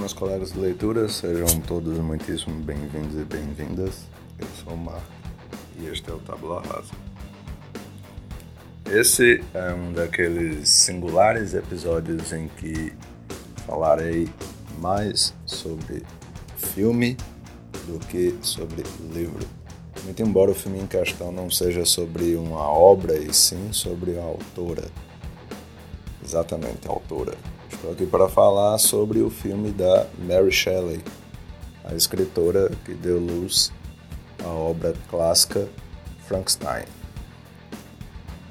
meus colegas de leitura, sejam todos muitíssimo bem-vindos e bem-vindas. Eu sou o Marco e este é o Tabula Rasa. Esse é um daqueles singulares episódios em que falarei mais sobre filme do que sobre livro. Muito embora o filme em questão não seja sobre uma obra, e sim sobre a autora. Exatamente, a autora. Estou aqui para falar sobre o filme da Mary Shelley, a escritora que deu luz à obra clássica Frankenstein,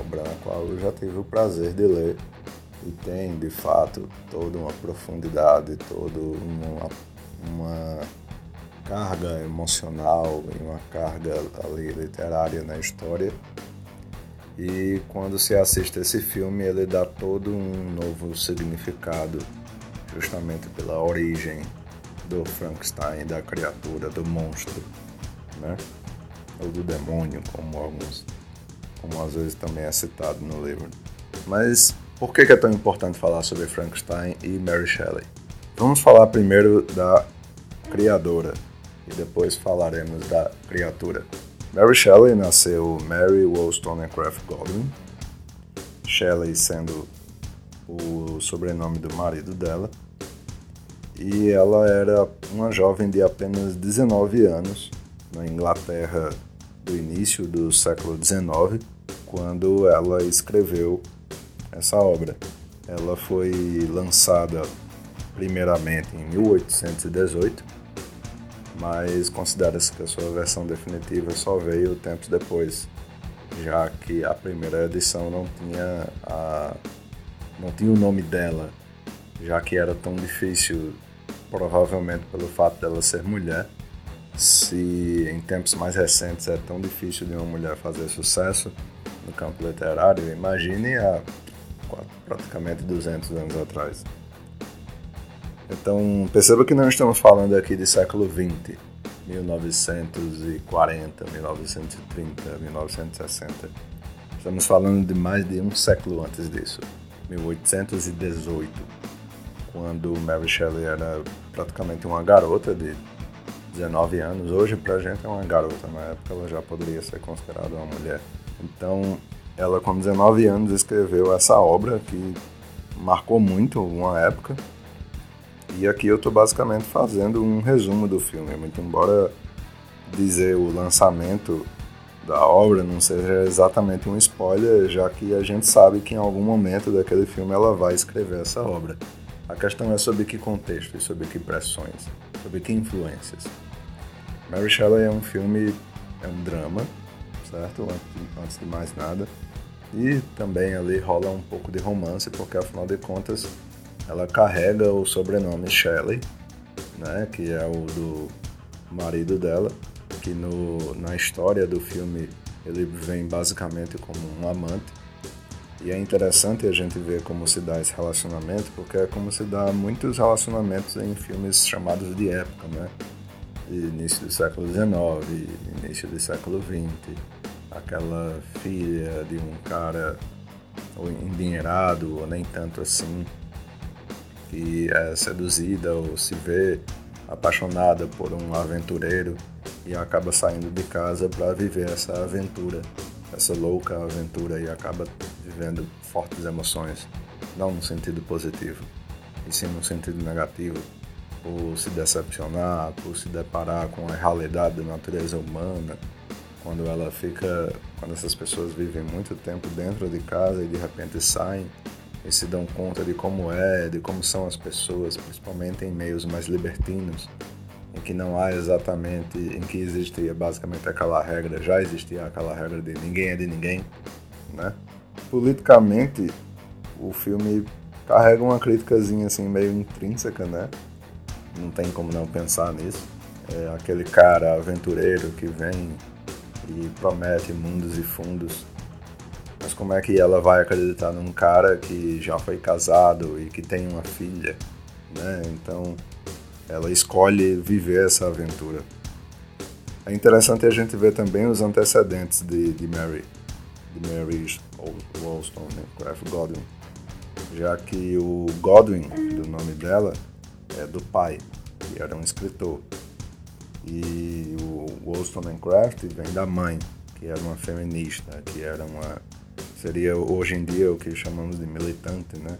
obra na qual eu já tive o prazer de ler e tem, de fato, toda uma profundidade, toda uma, uma carga emocional e uma carga ali literária na história e quando se assiste esse filme, ele dá todo um novo significado, justamente pela origem do Frankenstein, da criatura, do monstro, né? Ou do demônio, como alguns, como às vezes também é citado no livro. Mas por que é tão importante falar sobre Frankenstein e Mary Shelley? Vamos falar primeiro da criadora e depois falaremos da criatura. Mary Shelley nasceu Mary Wollstonecraft Godwin, Shelley sendo o sobrenome do marido dela, e ela era uma jovem de apenas 19 anos na Inglaterra do início do século XIX, quando ela escreveu essa obra. Ela foi lançada primeiramente em 1818 mas considera-se que a sua versão definitiva só veio tempos depois, já que a primeira edição não tinha a não tinha o nome dela, já que era tão difícil, provavelmente pelo fato dela ser mulher. Se em tempos mais recentes é tão difícil de uma mulher fazer sucesso no campo literário, imagine há praticamente 200 anos atrás. Então, perceba que não estamos falando aqui de século XX, 1940, 1930, 1960. Estamos falando de mais de um século antes disso, 1818, quando Mary Shelley era praticamente uma garota de 19 anos. Hoje, pra gente, é uma garota, na época ela já poderia ser considerada uma mulher. Então, ela, com 19 anos, escreveu essa obra que marcou muito uma época e aqui eu estou basicamente fazendo um resumo do filme, muito embora dizer o lançamento da obra não seja exatamente um spoiler, já que a gente sabe que em algum momento daquele filme ela vai escrever essa obra. A questão é sobre que contexto sobre que pressões, sobre que influências. Mary Shelley é um filme, é um drama, certo? Antes de mais nada. E também ali rola um pouco de romance, porque afinal de contas ela carrega o sobrenome Shelley, né, que é o do marido dela, que no, na história do filme ele vem basicamente como um amante. E é interessante a gente ver como se dá esse relacionamento, porque é como se dá muitos relacionamentos em filmes chamados de época, né? De início do século XIX, início do século XX. Aquela filha de um cara ou endinheirado, ou nem tanto assim, que é seduzida ou se vê apaixonada por um aventureiro e acaba saindo de casa para viver essa aventura, essa louca aventura e acaba vivendo fortes emoções, não no sentido positivo, e sim no sentido negativo, por se decepcionar, por se deparar com a realidade da natureza humana, quando ela fica, quando essas pessoas vivem muito tempo dentro de casa e de repente saem e se dão conta de como é, de como são as pessoas, principalmente em meios mais libertinos, em que não há exatamente, em que existia basicamente aquela regra, já existia aquela regra de ninguém é de ninguém, né? Politicamente, o filme carrega uma criticazinha assim meio intrínseca, né? Não tem como não pensar nisso. É aquele cara aventureiro que vem e promete mundos e fundos mas como é que ela vai acreditar num cara que já foi casado e que tem uma filha, né? Então, ela escolhe viver essa aventura. É interessante a gente ver também os antecedentes de, de Mary, de Mary Wollstonecraft né? Godwin, já que o Godwin, do nome dela, é do pai, que era um escritor. E o Wollstonecraft vem da mãe, que era uma feminista, que era uma seria hoje em dia o que chamamos de militante, né?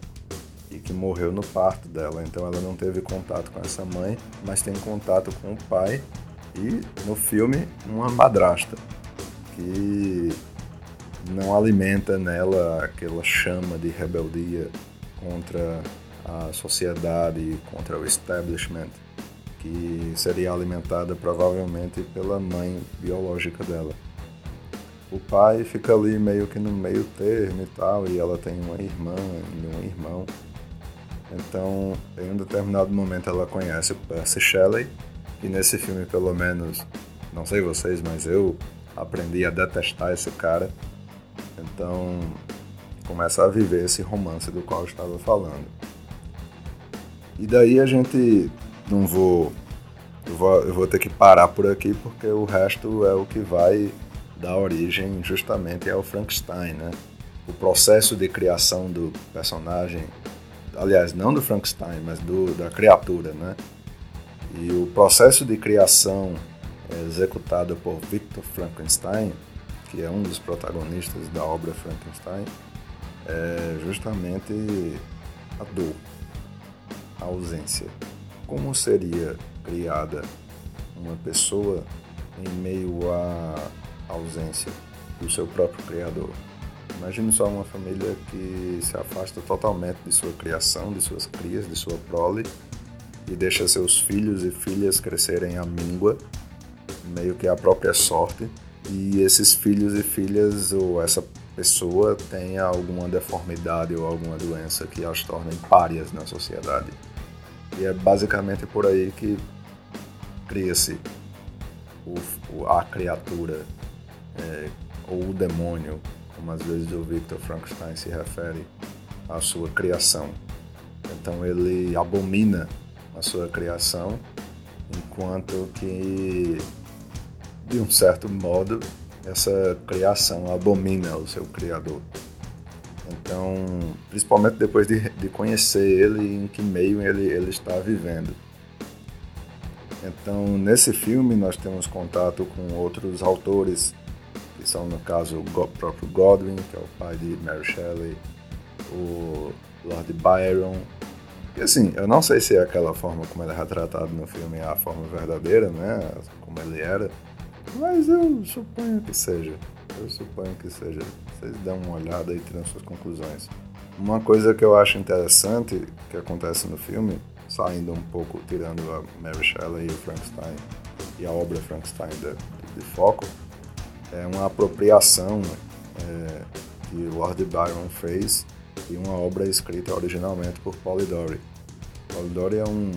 E que morreu no parto dela. Então ela não teve contato com essa mãe, mas tem contato com o pai e no filme uma madrasta que não alimenta nela aquela chama de rebeldia contra a sociedade, contra o establishment, que seria alimentada provavelmente pela mãe biológica dela. O pai fica ali meio que no meio termo e tal, e ela tem uma irmã e um irmão. Então, em um determinado momento ela conhece o Percy Shelley, e nesse filme, pelo menos, não sei vocês, mas eu aprendi a detestar esse cara. Então, começa a viver esse romance do qual eu estava falando. E daí a gente não vou eu, vou eu vou ter que parar por aqui porque o resto é o que vai dar origem justamente ao Frankenstein, né? O processo de criação do personagem, aliás, não do Frankenstein, mas do, da criatura, né? E o processo de criação é executado por Victor Frankenstein, que é um dos protagonistas da obra Frankenstein, é justamente a dor, a ausência. Como seria criada uma pessoa em meio à ausência do seu próprio criador? Imagine só uma família que se afasta totalmente de sua criação, de suas crias, de sua prole e deixa seus filhos e filhas crescerem à míngua, meio que a própria sorte, e esses filhos e filhas ou essa pessoa tenha alguma deformidade ou alguma doença que as tornem párias na sociedade. E é basicamente por aí que cria-se a criatura é, ou o demônio, como às vezes o Victor Frankenstein se refere à sua criação. Então ele abomina a sua criação, enquanto que, de um certo modo, essa criação abomina o seu criador. Então, principalmente depois de, de conhecer ele em que meio ele, ele está vivendo. Então, nesse filme, nós temos contato com outros autores, que são, no caso, o próprio Godwin, que é o pai de Mary Shelley, o Lord Byron, e assim, eu não sei se é aquela forma como ele é retratado no filme é a forma verdadeira, né? Como ele era. Mas eu suponho que seja. Eu suponho que seja. Vocês dão uma olhada e tiram suas conclusões. Uma coisa que eu acho interessante que acontece no filme, saindo um pouco, tirando a Mary Shelley e o Frankenstein e a obra Frankenstein de, de foco, é uma apropriação é, que Lord Byron fez e uma obra escrita originalmente por Polidori. Polidori é um,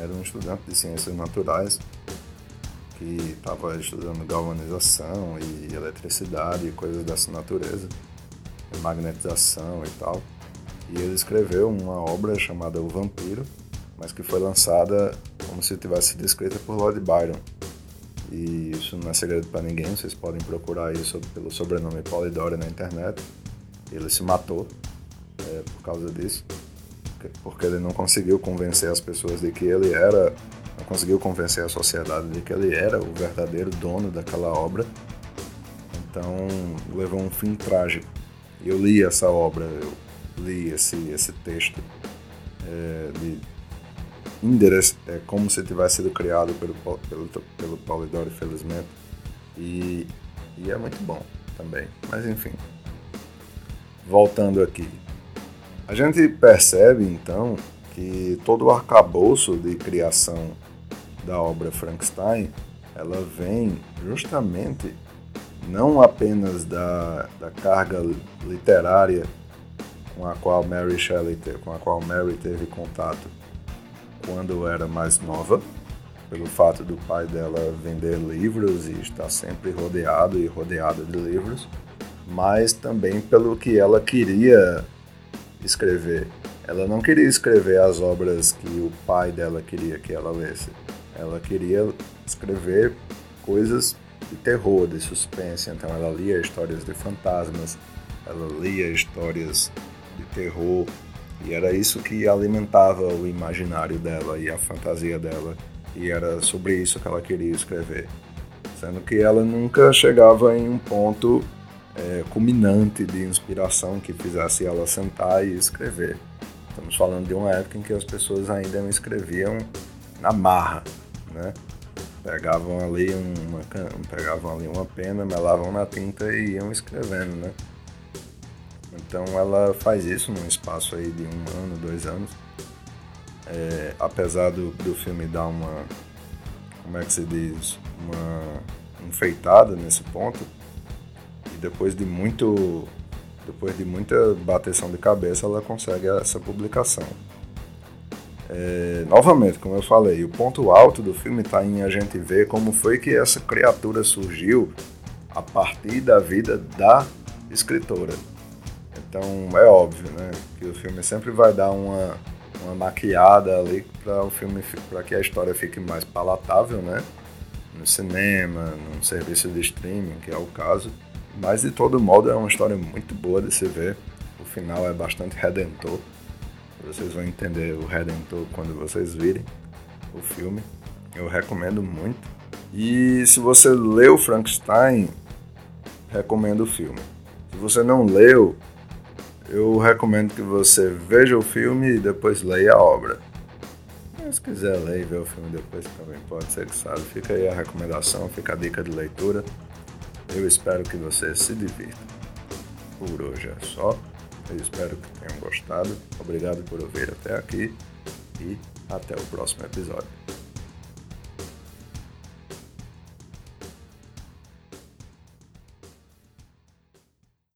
era um estudante de ciências naturais que estava estudando galvanização e eletricidade e coisas dessa natureza, magnetização e tal. E ele escreveu uma obra chamada O Vampiro, mas que foi lançada como se tivesse sido escrita por Lord Byron. E isso não é segredo para ninguém, vocês podem procurar isso pelo sobrenome Polidori na internet. Ele se matou é, por causa disso, porque ele não conseguiu convencer as pessoas de que ele era, não conseguiu convencer a sociedade de que ele era o verdadeiro dono daquela obra. Então levou um fim trágico. Eu li essa obra, eu li esse, esse texto é, de endereço, é como se tivesse sido criado pelo, pelo, pelo Polidori, felizmente. E, e é muito bom também. Mas enfim, voltando aqui. A gente percebe então que todo o arcabouço de criação da obra Frankenstein ela vem justamente não apenas da, da carga literária com a qual Mary Shelley com a qual Mary teve contato quando era mais nova, pelo fato do pai dela vender livros e estar sempre rodeado e rodeada de livros, mas também pelo que ela queria escrever. Ela não queria escrever as obras que o pai dela queria que ela lesse. Ela queria escrever coisas de terror, de suspense. Então ela lia histórias de fantasmas, ela lia histórias de terror E era isso que alimentava o imaginário dela e a fantasia dela. E era sobre isso que ela queria escrever. Sendo que ela nunca chegava em um ponto é, culminante de inspiração que fizesse ela sentar e escrever. Estamos falando de uma época em que as pessoas ainda não escreviam na marra, né? Pegavam ali uma, pegavam ali uma pena, melavam na tinta e iam escrevendo, né? Então ela faz isso num espaço aí de um ano, dois anos. É, apesar do, do filme dar uma, como é que se diz, uma enfeitada nesse ponto, e depois de muito depois de muita bateção de cabeça, ela consegue essa publicação. É, novamente, como eu falei, o ponto alto do filme está em a gente ver como foi que essa criatura surgiu a partir da vida da escritora. Então é óbvio, né, que o filme sempre vai dar uma, uma maquiada ali para o filme, para que a história fique mais palatável, né, no cinema, num serviço de streaming, que é o caso. Mas de todo modo é uma história muito boa de se ver. O final é bastante redentor. Vocês vão entender o redentor quando vocês virem o filme. Eu recomendo muito. E se você leu Frankenstein, recomendo o filme. Se você não leu, eu recomendo que você veja o filme e depois leia a obra. Se quiser ler e ver o filme depois também pode ser que sabe. Fica aí a recomendação, fica a dica de leitura. Eu espero que você se divirta. Por hoje é só. Eu espero que tenham gostado. Obrigado por ouvir até aqui e até o próximo episódio.